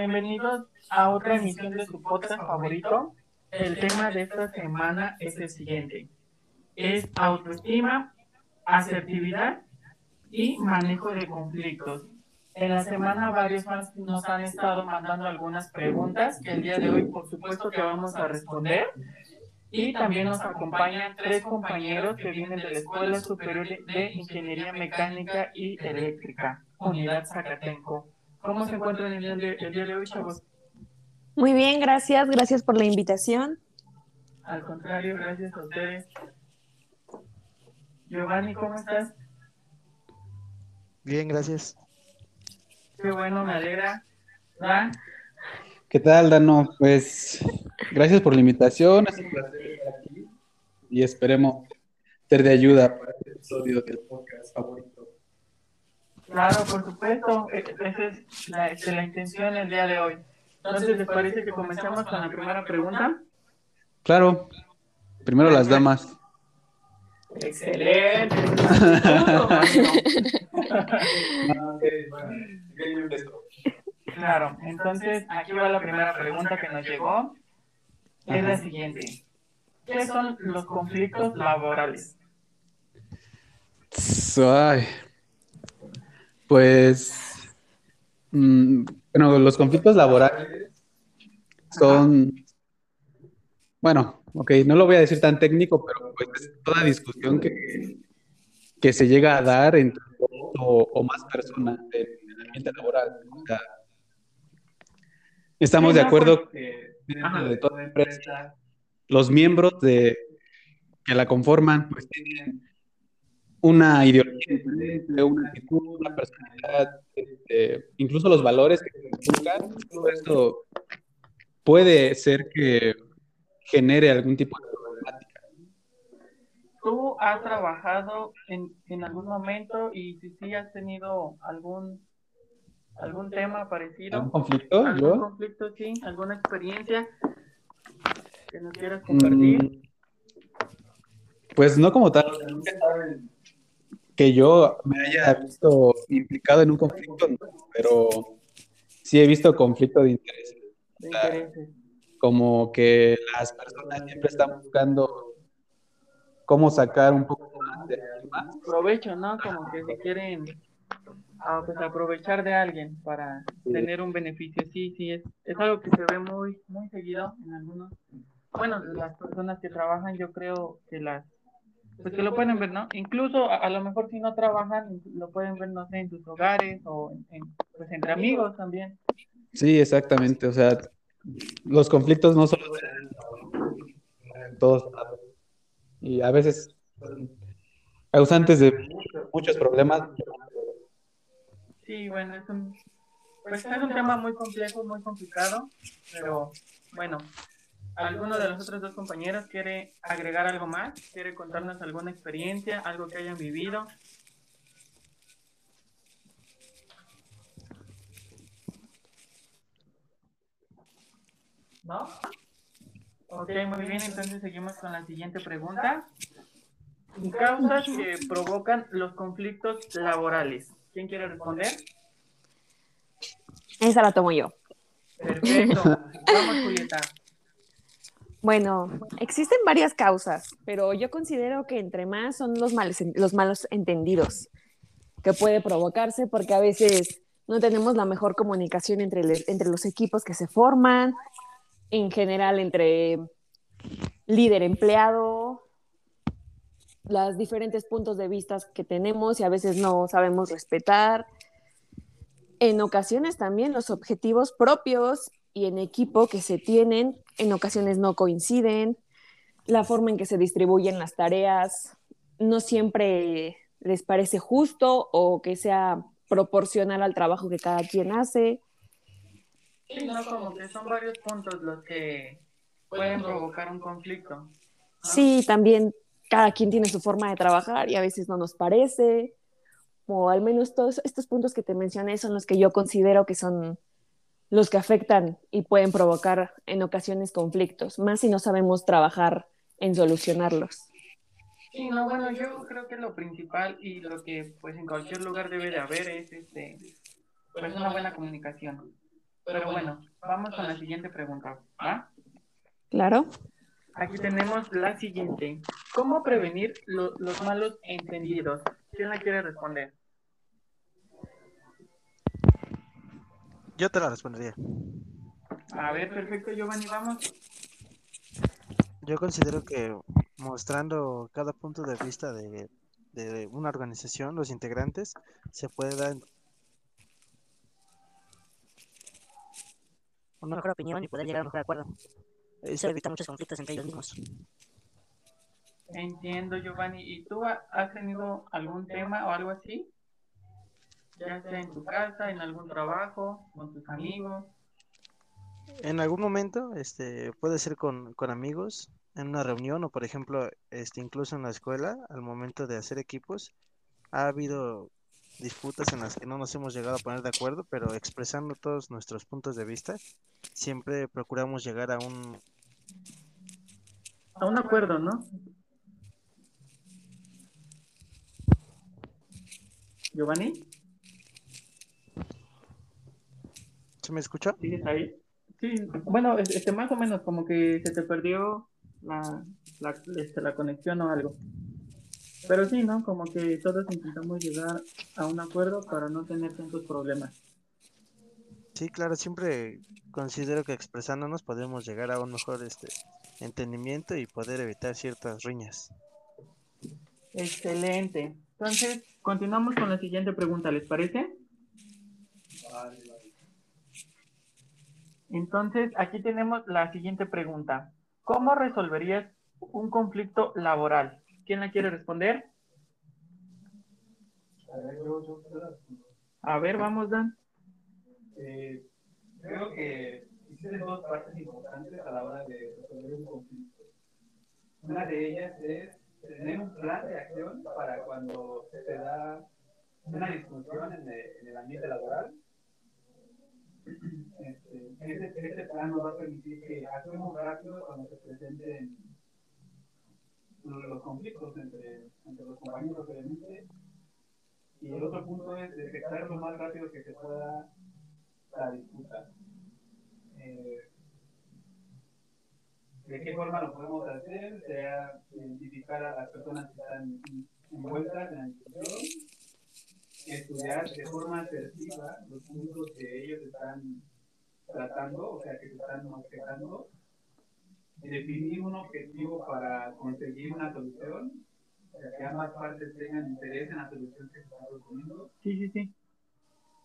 Bienvenidos a otra emisión de su podcast favorito. El tema de esta semana es el siguiente. Es autoestima, asertividad y manejo de conflictos. En la semana varios más nos han estado mandando algunas preguntas que el día de hoy por supuesto que vamos a responder. Y también nos acompañan tres compañeros que vienen de la Escuela Superior de Ingeniería Mecánica y Eléctrica, Unidad Zacatenco. ¿Cómo se encuentran el día de, el día de hoy, chavos? Muy bien, gracias. Gracias por la invitación. Al contrario, gracias a ustedes. Giovanni, ¿cómo estás? Bien, gracias. Qué bueno, me alegra. ¿Dan? ¿Qué tal, Dano? Pues gracias por la invitación. Es un placer estar aquí y esperemos ser de ayuda para este episodio del podcast favorito. Claro, por supuesto. E- Esa es la, este, la intención el día de hoy. Entonces, ¿les parece que comencemos con la primera pregunta? Claro, primero las damas. Excelente. Claro, entonces aquí va la primera pregunta que nos llegó. Es la siguiente. ¿Qué son los conflictos laborales? Ay, pues, mm, bueno, los conflictos laborales son, bueno, ok, no lo voy a decir tan técnico, pero pues es toda discusión que, que se llega a dar entre dos o, o más personas en el ambiente laboral. O sea, estamos de acuerdo que dentro de toda empresa, los miembros de, que la conforman, pues tienen una ideología diferente, una actitud, una personalidad, este, incluso los valores que se inculcan, todo esto puede ser que genere algún tipo de problemática. ¿Tú has trabajado en, en algún momento y si sí has tenido algún algún tema parecido? ¿Algún conflicto? ¿Algún ¿Yo? conflicto, sí? ¿Alguna experiencia que nos quieras compartir? Mm, Pues no como tal, que yo me haya visto implicado en un conflicto, no, pero sí he visto conflicto de intereses. como que las personas siempre están buscando cómo sacar un poco más de más. Provecho, ¿no? Como que se quieren ah, pues, aprovechar de alguien para Sí. tener un beneficio. Sí, sí, es, es algo que se ve muy, muy seguido en algunos. Bueno, las personas que trabajan, yo creo que las. Pues que lo pueden ver, ¿no? Incluso a, a lo mejor si no trabajan, lo pueden ver, no sé, en sus hogares o en, en, pues entre amigos también. Sí, exactamente. O sea, los conflictos no solo se dan en todos lados. Y a veces causantes de muchos, muchos problemas. Sí, bueno, es un, pues es un tema muy complejo, muy complicado, pero bueno, ¿alguno de los otros dos compañeros quiere agregar algo más? ¿Quiere contarnos alguna experiencia, algo que hayan vivido? ¿No? Ok, muy bien, entonces seguimos con la siguiente pregunta. Causas que provocan los conflictos laborales. ¿Quién quiere responder? Esa la tomo yo. Perfecto. Vamos, Julieta. Bueno, existen varias causas, pero yo considero que entre más son los, males, los malos entendidos que puede provocarse porque a veces no tenemos la mejor comunicación entre, entre los equipos que se forman, en general entre líder empleado, los diferentes puntos de vista que tenemos y a veces no sabemos respetar. En ocasiones también los objetivos propios y en equipo que se tienen en ocasiones no coinciden, la forma en que se distribuyen las tareas no siempre les parece justo o que sea proporcional al trabajo que cada quien hace. No, como que son varios puntos los que pueden provocar un conflicto. Sí, también cada quien tiene su forma de trabajar y a veces no nos parece, o al menos todos estos puntos que te mencioné son los que yo considero que son los que afectan y pueden provocar en ocasiones conflictos, más si no sabemos trabajar en solucionarlos. Sí, no, bueno, yo creo que lo principal y lo que pues en cualquier lugar debe de haber es este pues una buena comunicación. Pero bueno, vamos con la siguiente pregunta. ¿va? Claro. Aquí tenemos la siguiente. ¿Cómo prevenir lo- los malos entendidos? ¿Quién la quiere responder? Yo te la respondería. A ver, perfecto, Giovanni, vamos. Yo considero que mostrando cada punto de vista de, de una organización, los integrantes, se puede dar una mejor opinión y poder llegar a un mejor acuerdo. Eso evita muchos conflictos entre ellos mismos. Entiendo, Giovanni. ¿Y tú ha- has tenido algún tema o algo así? Ya sea en tu casa, en algún trabajo, con tus amigos. En algún momento, este, puede ser con, con amigos, en una reunión o por ejemplo, este, incluso en la escuela, al momento de hacer equipos, ha habido disputas en las que no nos hemos llegado a poner de acuerdo, pero expresando todos nuestros puntos de vista, siempre procuramos llegar a un, A un acuerdo, ¿no? Giovanni, ¿se me escucha? ¿sigues ahí? Sí, bueno, es- este, más o menos como que se te perdió la, la, este, la conexión o algo. Pero sí, ¿no? Como que todos intentamos llegar a un acuerdo para no tener tantos problemas. Sí, claro, siempre considero que expresándonos podemos llegar a un mejor este, entendimiento y poder evitar ciertas riñas. Excelente. Entonces, continuamos con la siguiente pregunta, ¿les parece? Entonces, aquí tenemos la siguiente pregunta. ¿Cómo resolverías un conflicto laboral? ¿Quién la quiere responder? A ver, vamos, Dan. Eh, creo que existen dos partes importantes a la hora de resolver un conflicto. Una de ellas es tener un plan de acción para cuando se da una discusión en el ambiente laboral. Este, este, este plan nos va a permitir que actuemos rápido cuando se presenten los, conflictos entre, entre los compañeros, obviamente. Y el otro punto es detectar lo más rápido que se pueda la disputa. Eh, ¿De qué forma lo podemos hacer? Sea identificar a las personas que están envueltas en la discusión, estudiar de forma asertiva los puntos que ellos están tratando, o sea, que se están objetando, y definir un objetivo para conseguir una solución, o sea, que ambas partes tengan interés en la solución que se está proponiendo Sí, sí, sí.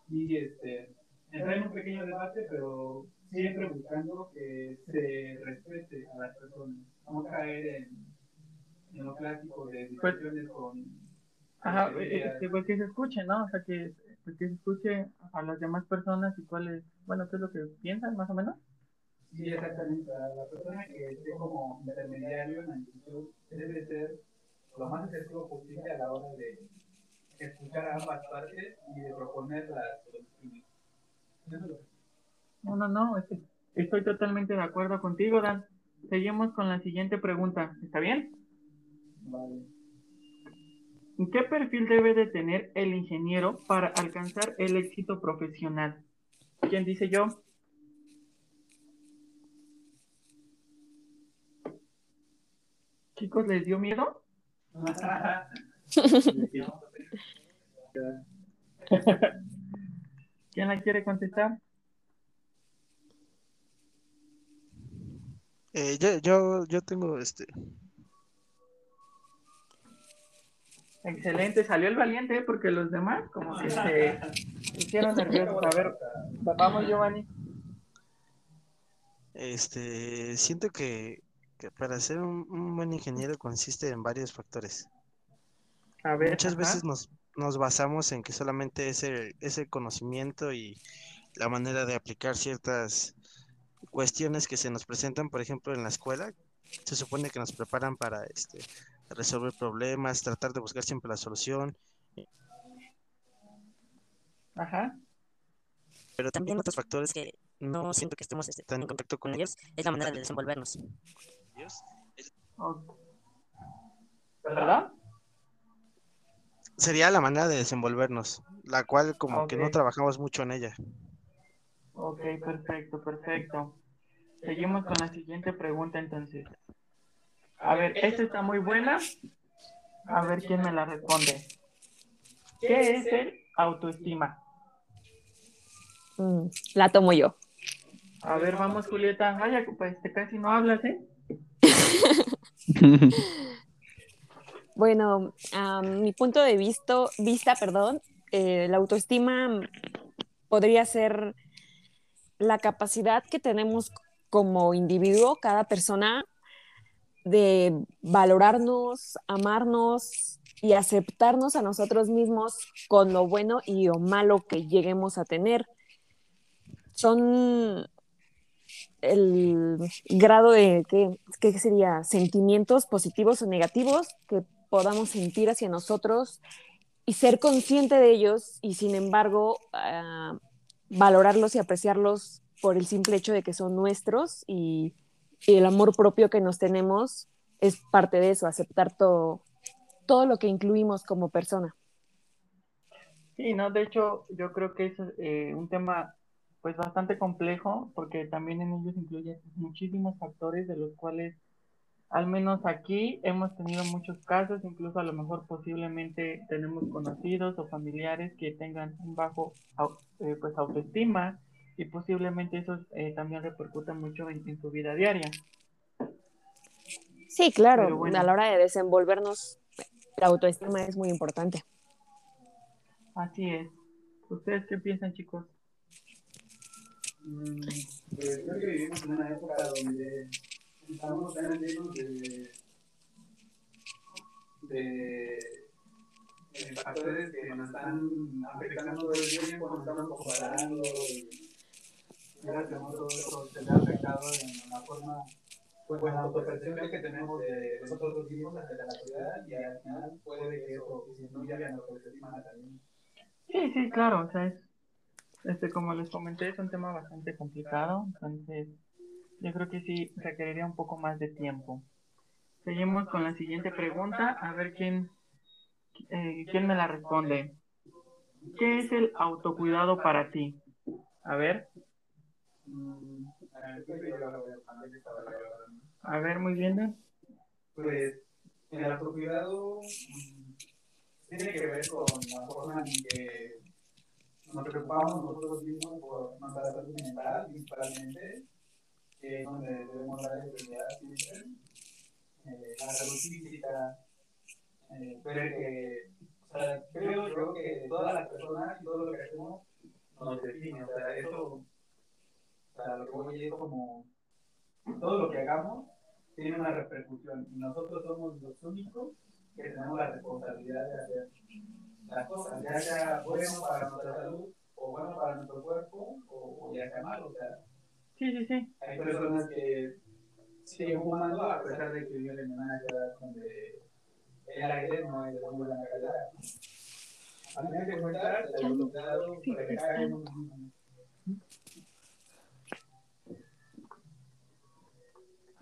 y este, entrar en un pequeño debate, pero siempre buscando que se respete a las personas, no caer en, en lo clásico de discusiones con... Ajá, con eh, este, pues que se escuche, ¿no? O sea, que, pues que se escuche a las demás personas y cuáles, bueno, qué es lo que piensan, más o menos. Sí, exactamente. La, persona que esté como intermediario en la discusión debe ser lo más asertivo posible a la hora de escuchar a ambas partes y de proponer las soluciones. Que- No, no, no, estoy totalmente de acuerdo contigo, Dan. Seguimos con la siguiente pregunta, ¿está bien? Vale. ¿Qué perfil debe de tener el ingeniero para alcanzar el éxito profesional? ¿Quién dice yo? Chicos, ¿les dio miedo? ¿Quién la quiere contestar? Eh, yo, yo, yo tengo este, Excelente, salió el valiente, ¿eh? porque los demás como que se hicieron nerviosos. A ver, vamos Giovanni. este, siento que, que para ser un, un buen ingeniero consiste en varios factores. A ver, Muchas ajá. veces nos, nos basamos en que solamente ese, ese conocimiento y la manera de aplicar ciertas cuestiones que se nos presentan, por ejemplo, en la escuela, se supone que nos preparan para este, resolver problemas, tratar de buscar siempre la solución, Ajá. pero También otros factores que no siento que estemos este, tan en contacto con ellos es la manera de desenvolvernos. ¿Verdad? sería la manera de desenvolvernos, la cual como que no trabajamos mucho en ella. Ok, perfecto, perfecto. Seguimos con la siguiente pregunta entonces. A ver, esta está muy buena. A ver quién me la responde. ¿Qué es el autoestima? Mm, la tomo yo. A ver, vamos, Julieta. Vaya, pues te casi no hablas, ¿eh? Bueno, mi punto de vista, vista perdón, eh, la autoestima podría ser la capacidad que tenemos como individuo, cada persona, de valorarnos, amarnos y aceptarnos a nosotros mismos con lo bueno y lo malo que lleguemos a tener. Son el grado de, ¿qué, qué sería? Sentimientos positivos o negativos que podamos sentir hacia nosotros y ser consciente de ellos y sin embargo uh, valorarlos y apreciarlos por el simple hecho de que son nuestros y, y, el amor propio que nos tenemos es parte de eso, aceptar todo, todo lo que incluimos como persona. Sí, no, de hecho yo creo que es eh, un tema pues bastante complejo porque también en ellos incluye muchísimos factores de los cuales al menos aquí hemos tenido muchos casos, incluso a lo mejor posiblemente tenemos conocidos o familiares que tengan un bajo eh, pues autoestima y posiblemente eso eh, también repercuta mucho en, en, su vida diaria. Sí, claro, bueno. a la hora de desenvolvernos, la autoestima es muy importante. Así es. ¿Ustedes qué piensan, chicos? Mm, pues creo que vivimos en una época donde estamos tan llenos de, de, de, factores que nos están afectando todo el tiempo, nos estamos comparando y mira que todo eso se le ha afectado en la forma, pues la autopercepción que tenemos de nosotros mismos ante la sociedad y al final puede que eso disminuya la autoestima también. Sí, sí, claro, o sea, es, este, como les comenté, es un tema bastante complicado, entonces yo creo que sí requeriría un poco más de tiempo. Seguimos con la siguiente pregunta, a ver quién, eh, quién me la responde. ¿Qué es el autocuidado para ti? A ver. A ver, muy bien. Pues el autocuidado tiene que ver con la forma en que nos preocupamos nosotros mismos por nuestra salud mental, principalmente que es donde debemos dar prioridad siempre. Eh, la salud física, eh, ver que, o sea, creo yo que todas las personas y todo lo que hacemos nos define, o sea, eso, sea, lo que voy es como, todo lo que hagamos tiene una repercusión y nosotros somos los únicos que tenemos la responsabilidad de hacer las cosas, ya sea bueno para nuestra salud o bueno para nuestro cuerpo o, ya sea malo, o sea, Sí, sí, sí. Hay personas que siguen fumando a pesar de que viven en una ciudad donde el aire no es de muy buena calidad. A mí que cuentas, el autocuidado para que cada uno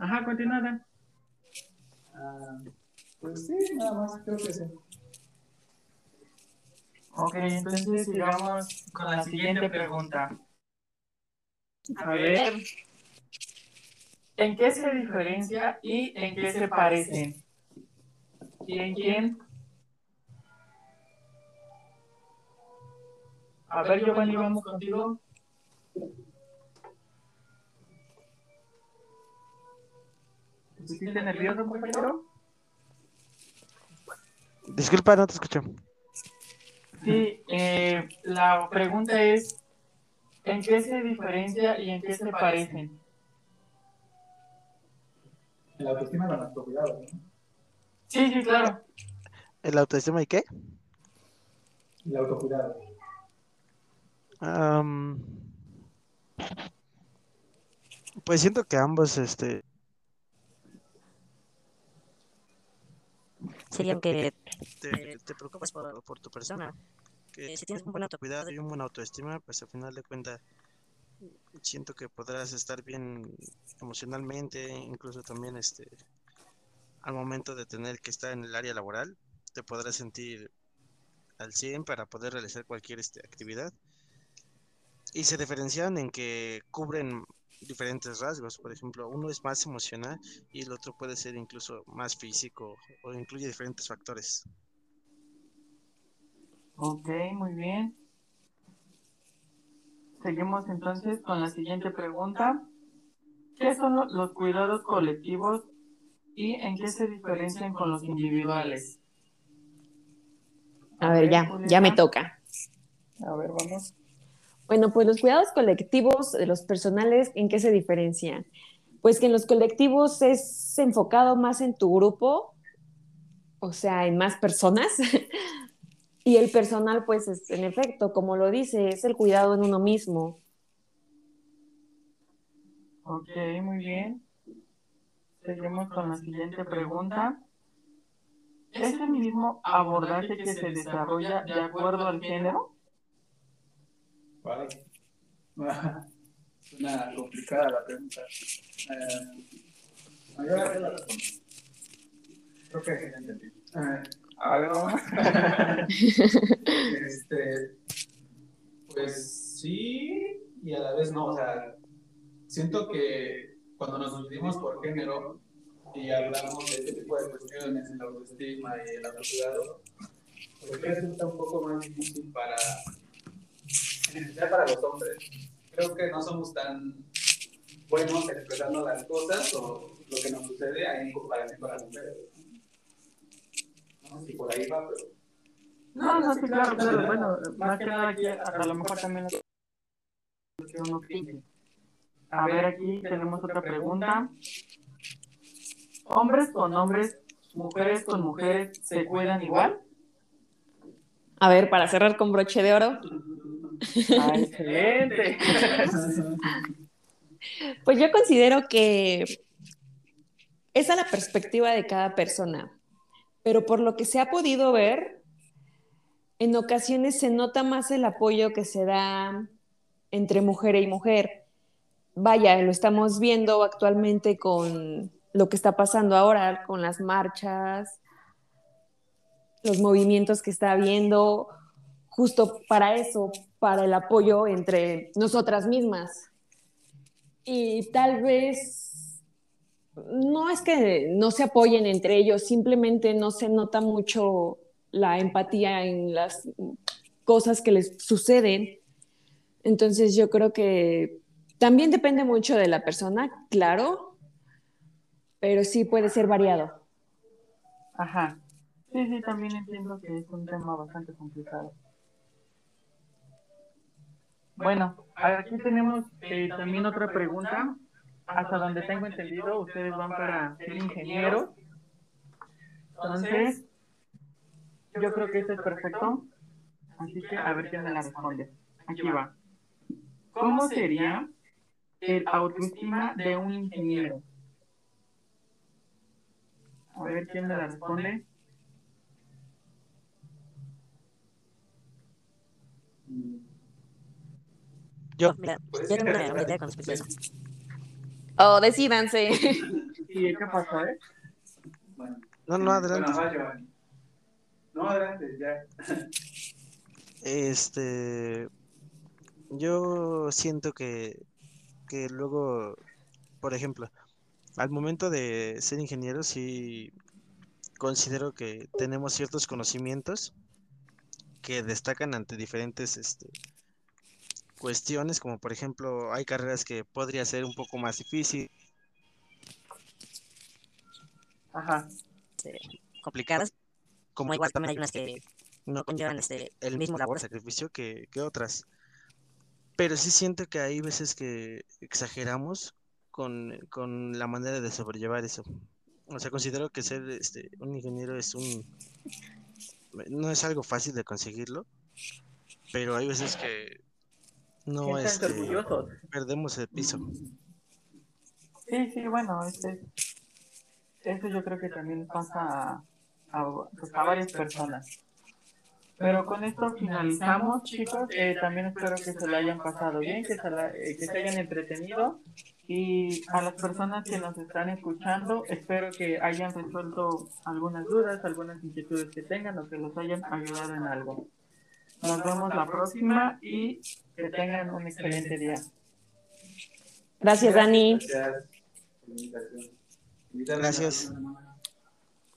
Ajá, continúa. Ah, pues sí, nada más, creo que sí. Ok, entonces sigamos con la siguiente pregunta. A ver. ¿En qué se diferencia y en qué se parecen? ¿Y en quién? A ver, Giovanni, vamos contigo. ¿Te pusiste nervioso, compañero? Disculpa, no te escuché. Sí, eh, la pregunta es, ¿En qué se diferencia y en qué se parecen? El autoestima y el autocuidado, ¿no? Sí, sí, claro. ¿El autoestima y qué? El autocuidado. Um, pues siento que ambos, este... Serían que te, te preocupas por, por tu persona que si tienes un buen autocuidado y un buen autoestima, pues al final de cuentas siento que podrás estar bien emocionalmente, incluso también este al momento de tener que estar en el área laboral, te podrás sentir al 100 para poder realizar cualquier este, actividad. y se diferencian en que cubren diferentes rasgos. Por ejemplo, uno es más emocional y el otro puede ser incluso más físico o incluye diferentes factores. Ok, muy bien. Seguimos entonces con la siguiente pregunta. ¿Qué son lo- los cuidados colectivos y en qué se diferencian con los individuales? A ver, ya, ya me toca. A ver, vamos. Bueno, pues los cuidados colectivos de los personales, ¿en qué se diferencian? Pues que en los colectivos es enfocado más en tu grupo, o sea, en más personas. y el personal, pues, es, en efecto, como lo dice, es el cuidado en uno mismo. Ok, muy bien. Seguimos con la siguiente pregunta. ¿Es el mismo abordaje que se desarrolla de acuerdo al género? Vale. Suena complicada la pregunta. Eh, no, la-. Creo que ya entendí. Eh, a ver, vamos. este, pues sí, y a la vez no. O sea, siento que cuando nos dividimos por género y hablamos de este tipo de cuestiones, el autoestima y el autocuidado, pues resulta un poco más difícil para en especial para los hombres. Creo que no somos tan buenos expresando las cosas o lo que nos sucede ahí en comparación con las mujeres. No sé si por ahí va, pero. No, no, sí, claro, claro. Bueno, más que nada aquí, a, lo mejor también lo que uno piense. A ver, aquí tenemos otra pregunta. ¿Hombres con hombres, mujeres con mujeres, se cuidan igual? A ver, para cerrar con broche de oro, Ah, excelente. Pues yo considero que esa es la perspectiva de cada persona, pero por lo que se ha podido ver, en ocasiones se nota más el apoyo que se da entre mujer y mujer. Vaya, lo estamos viendo actualmente con lo que está pasando ahora, con las marchas, los movimientos que está habiendo, justo para eso, para el apoyo entre nosotras mismas. Y tal vez no es que no se apoyen entre ellos, simplemente no se nota mucho la empatía en las cosas que les suceden. Entonces yo creo que también depende mucho de la persona, claro, pero sí puede ser variado. Ajá. Sí, sí, también entiendo que es un tema bastante complicado. Bueno, aquí tenemos eh, también otra pregunta. Hasta donde tengo entendido, ustedes van para ser ingenieros. Entonces, yo creo que esto es perfecto. Así que a ver quién me la responde. Aquí va. ¿Cómo sería el autoestima de un ingeniero? A ver quién me la responde. Yo, Mira, yo tengo una, una idea con respecto a eso. Oh, decídanse. ¿Y qué pasó, eh? Bueno, no, no, adelante. Bueno, va, Giovanni. No, adelante, ya. Este, yo siento que, que luego, por ejemplo, al momento de ser ingeniero, sí considero que tenemos ciertos conocimientos que destacan ante diferentes este, cuestiones, como por ejemplo, hay carreras que podría ser un poco más difícil, Ajá. Complicadas, como como igual también hay unas que no conllevan este, el mismo labor sacrificio que, que otras. Pero sí siento que hay veces que exageramos con, con la manera de sobrellevar eso. O sea, considero que ser este, un ingeniero es un... No es algo fácil de conseguirlo, pero hay veces que no Siéntanse este, orgullosos. perdemos el piso. Sí, sí, bueno, este, eso yo creo que también pasa a, a- pues, a varias personas. Pero con esto finalizamos, chicos. Eh, también espero que se lo hayan pasado bien, que se, la- eh, que se hayan entretenido. Y a las personas que nos están escuchando, espero que hayan resuelto algunas dudas, algunas inquietudes que tengan o que los hayan ayudado en algo. Nos vemos la próxima y que tengan un excelente día. Gracias, Dani. Gracias.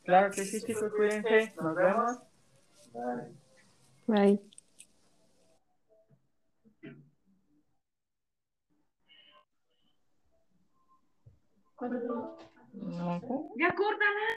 Claro que sí, chicos, cuídense. Nos vemos. Bye. No. Ya córtala.